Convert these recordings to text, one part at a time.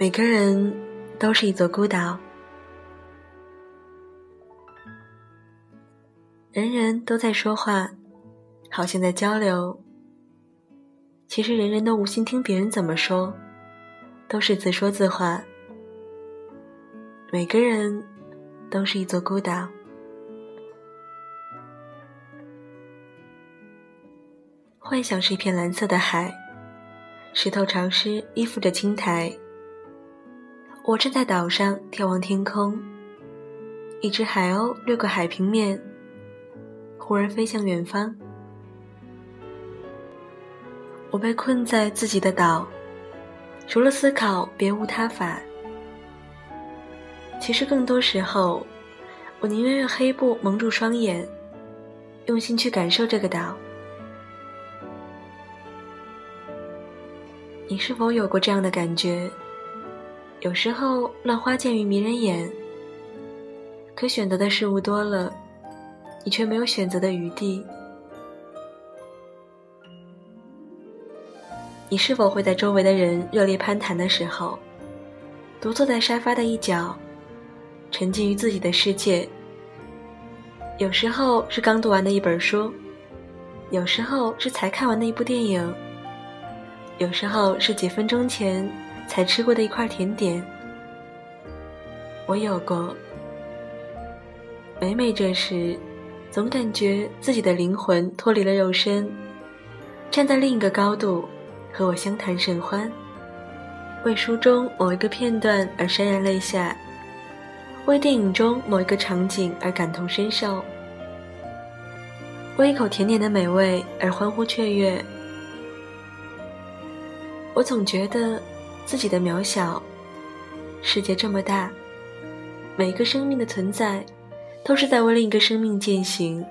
每个人都是一座孤岛，人人都在说话，好像在交流。其实人人都无心听别人怎么说，都是自说自话。每个人都是一座孤岛，幻想是一片蓝色的海，石头潮湿，依附着青苔。我站在岛上眺望天空，一只海鸥掠过海平面，忽然飞向远方。我被困在自己的岛，除了思考，别无他法。其实更多时候，我宁愿用黑布蒙住双眼，用心去感受这个岛。你是否有过这样的感觉？有时候乱花渐欲迷人眼，可选择的事物多了，你却没有选择的余地。你是否会在周围的人热烈攀谈的时候，独坐在沙发的一角，沉浸于自己的世界？有时候是刚读完的一本书，有时候是才看完的一部电影，有时候是几分钟前。才吃过的一块甜点，我有过。每每这时，总感觉自己的灵魂脱离了肉身，站在另一个高度，和我相谈甚欢，为书中某一个片段而潸然泪下，为电影中某一个场景而感同身受，为一口甜点的美味而欢呼雀跃。我总觉得。自己的渺小，世界这么大，每一个生命的存在，都是在为另一个生命践行。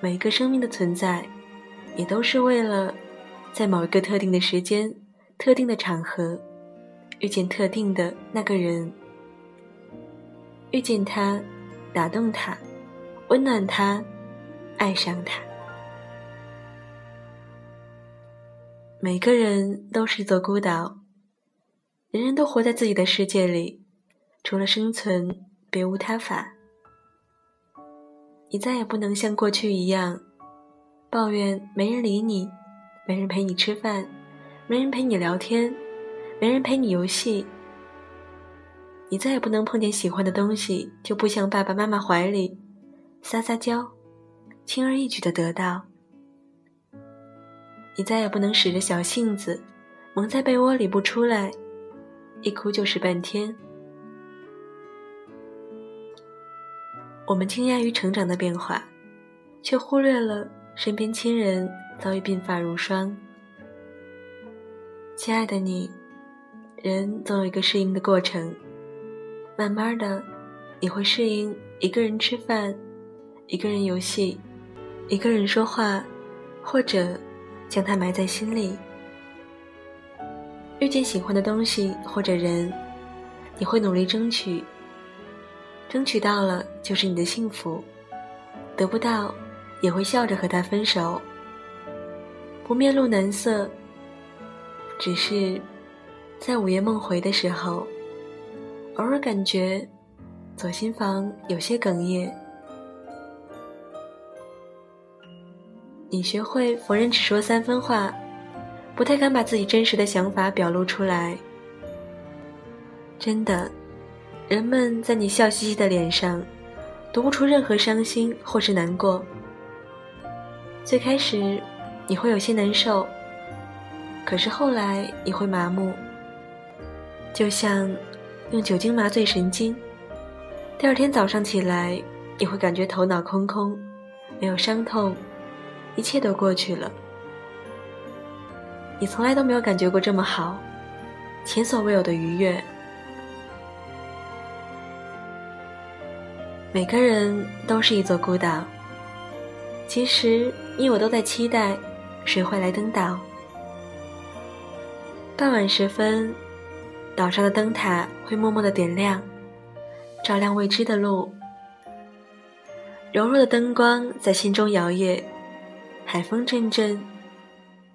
每一个生命的存在，也都是为了在某一个特定的时间、特定的场合，遇见特定的那个人，遇见他，打动他，温暖他，爱上他。每个人都是一座孤岛，人人都活在自己的世界里，除了生存，别无他法。你再也不能像过去一样，抱怨没人理你，没人陪你吃饭，没人陪你聊天，没人陪你游戏。你再也不能碰见喜欢的东西就不向爸爸妈妈怀里撒撒娇，轻而易举的得到。你再也不能使着小性子，蒙在被窝里不出来，一哭就是半天。我们惊讶于成长的变化，却忽略了身边亲人早已鬓发如霜。亲爱的你，人总有一个适应的过程，慢慢的，你会适应一个人吃饭，一个人游戏，一个人说话，或者。将它埋在心里。遇见喜欢的东西或者人，你会努力争取。争取到了就是你的幸福，得不到也会笑着和他分手。不面露难色，只是在午夜梦回的时候，偶尔感觉左心房有些哽咽。你学会逢人，只说三分话，不太敢把自己真实的想法表露出来。真的，人们在你笑嘻嘻的脸上，读不出任何伤心或是难过。最开始你会有些难受，可是后来你会麻木，就像用酒精麻醉神经。第二天早上起来，你会感觉头脑空空，没有伤痛。一切都过去了，你从来都没有感觉过这么好，前所未有的愉悦。每个人都是一座孤岛，其实你我都在期待谁会来登岛。傍晚时分，岛上的灯塔会默默的点亮，照亮未知的路。柔弱的灯光在心中摇曳。海风阵阵，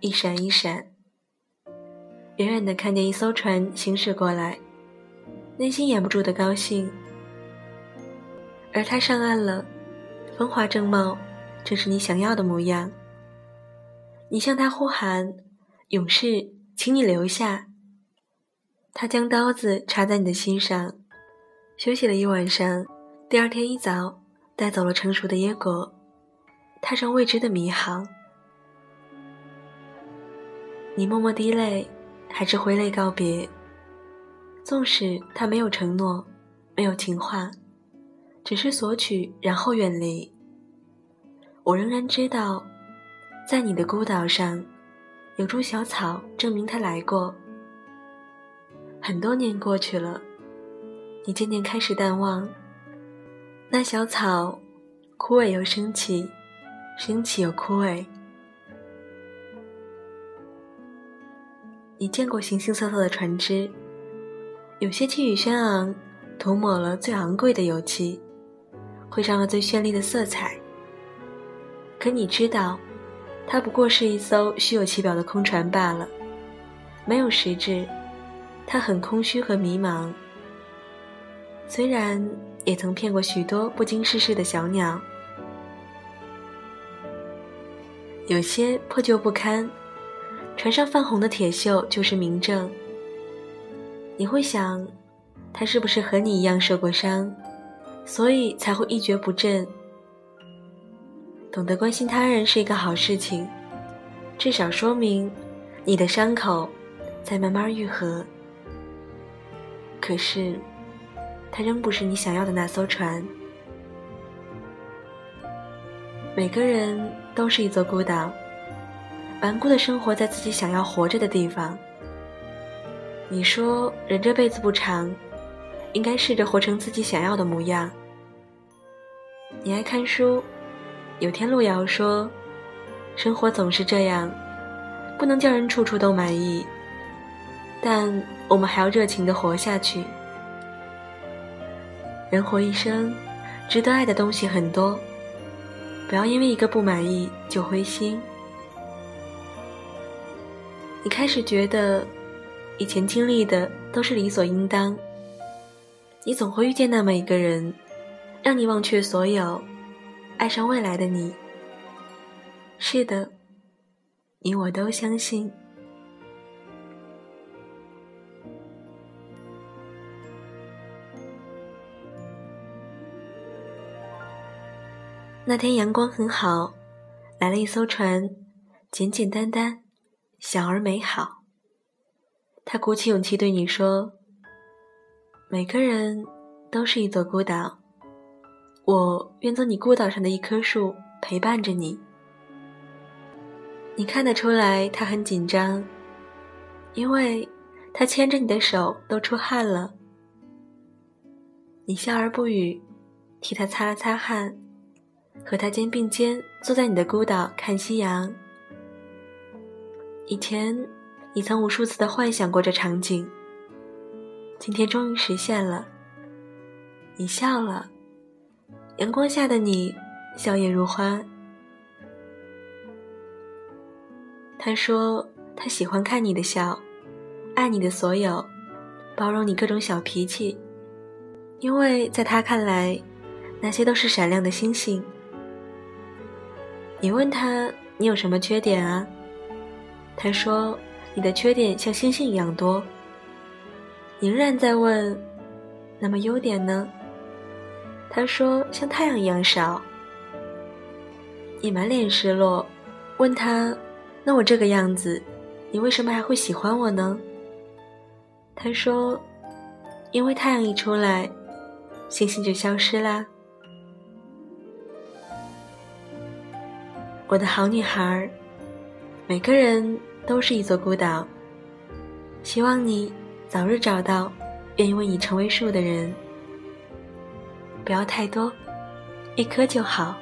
一闪一闪。远远的看见一艘船行驶过来，内心掩不住的高兴。而他上岸了，风华正茂，正是你想要的模样。你向他呼喊：“勇士，请你留下。”他将刀子插在你的心上，休息了一晚上。第二天一早，带走了成熟的椰果，踏上未知的迷航。你默默滴泪，还是挥泪告别。纵使他没有承诺，没有情话，只是索取，然后远离。我仍然知道，在你的孤岛上，有株小草，证明他来过。很多年过去了，你渐渐开始淡忘。那小草，枯萎又升起，升起又枯萎。你见过形形色色的船只，有些气宇轩昂，涂抹了最昂贵的油漆，绘上了最绚丽的色彩。可你知道，它不过是一艘虚有其表的空船罢了，没有实质。它很空虚和迷茫，虽然也曾骗过许多不经世事的小鸟，有些破旧不堪，船上泛红的铁锈就是明证。你会想，他是不是和你一样受过伤，所以才会一蹶不振？懂得关心他人是一个好事情，至少说明你的伤口在慢慢愈合。可是，它仍不是你想要的那艘船。每个人都是一座孤岛，顽固的生活在自己想要活着的地方。你说人这辈子不长，应该试着活成自己想要的模样。你爱看书，有天路遥说：“生活总是这样，不能叫人处处都满意。”但我们还要热情的活下去。人活一生，值得爱的东西很多，不要因为一个不满意就灰心。你开始觉得，以前经历的都是理所应当。你总会遇见那么一个人，让你忘却所有，爱上未来的你。是的，你我都相信。那天阳光很好，来了一艘船，简简单单，小而美好。他鼓起勇气对你说：“每个人都是一座孤岛，我愿做你孤岛上的一棵树，陪伴着你。”你看得出来，他很紧张，因为他牵着你的手都出汗了。你笑而不语，替他擦了擦汗。和他肩并肩坐在你的孤岛看夕阳。以前，你曾无数次的幻想过这场景。今天终于实现了。你笑了，阳光下的你笑靥如花。他说他喜欢看你的笑，爱你的所有，包容你各种小脾气，因为在他看来，那些都是闪亮的星星。你问他你有什么缺点啊？他说你的缺点像星星一样多。仍然在问，那么优点呢？他说像太阳一样少。你满脸失落，问他，那我这个样子，你为什么还会喜欢我呢？他说，因为太阳一出来，星星就消失啦。我的好女孩，每个人都是一座孤岛。希望你早日找到愿意为你成为树的人，不要太多，一颗就好。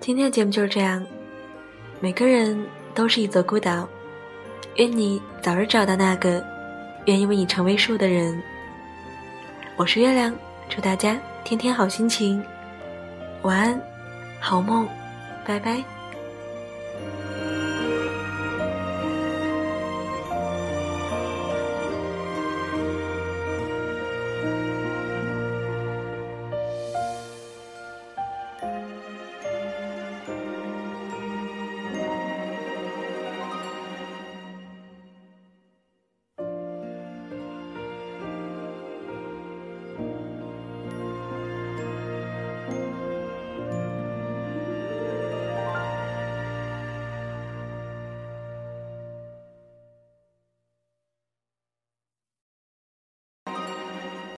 今天的节目就是这样，每个人都是一座孤岛。愿你早日找到那个愿意为你成为树的人。我是月亮，祝大家天天好心情，晚安，好梦，拜拜。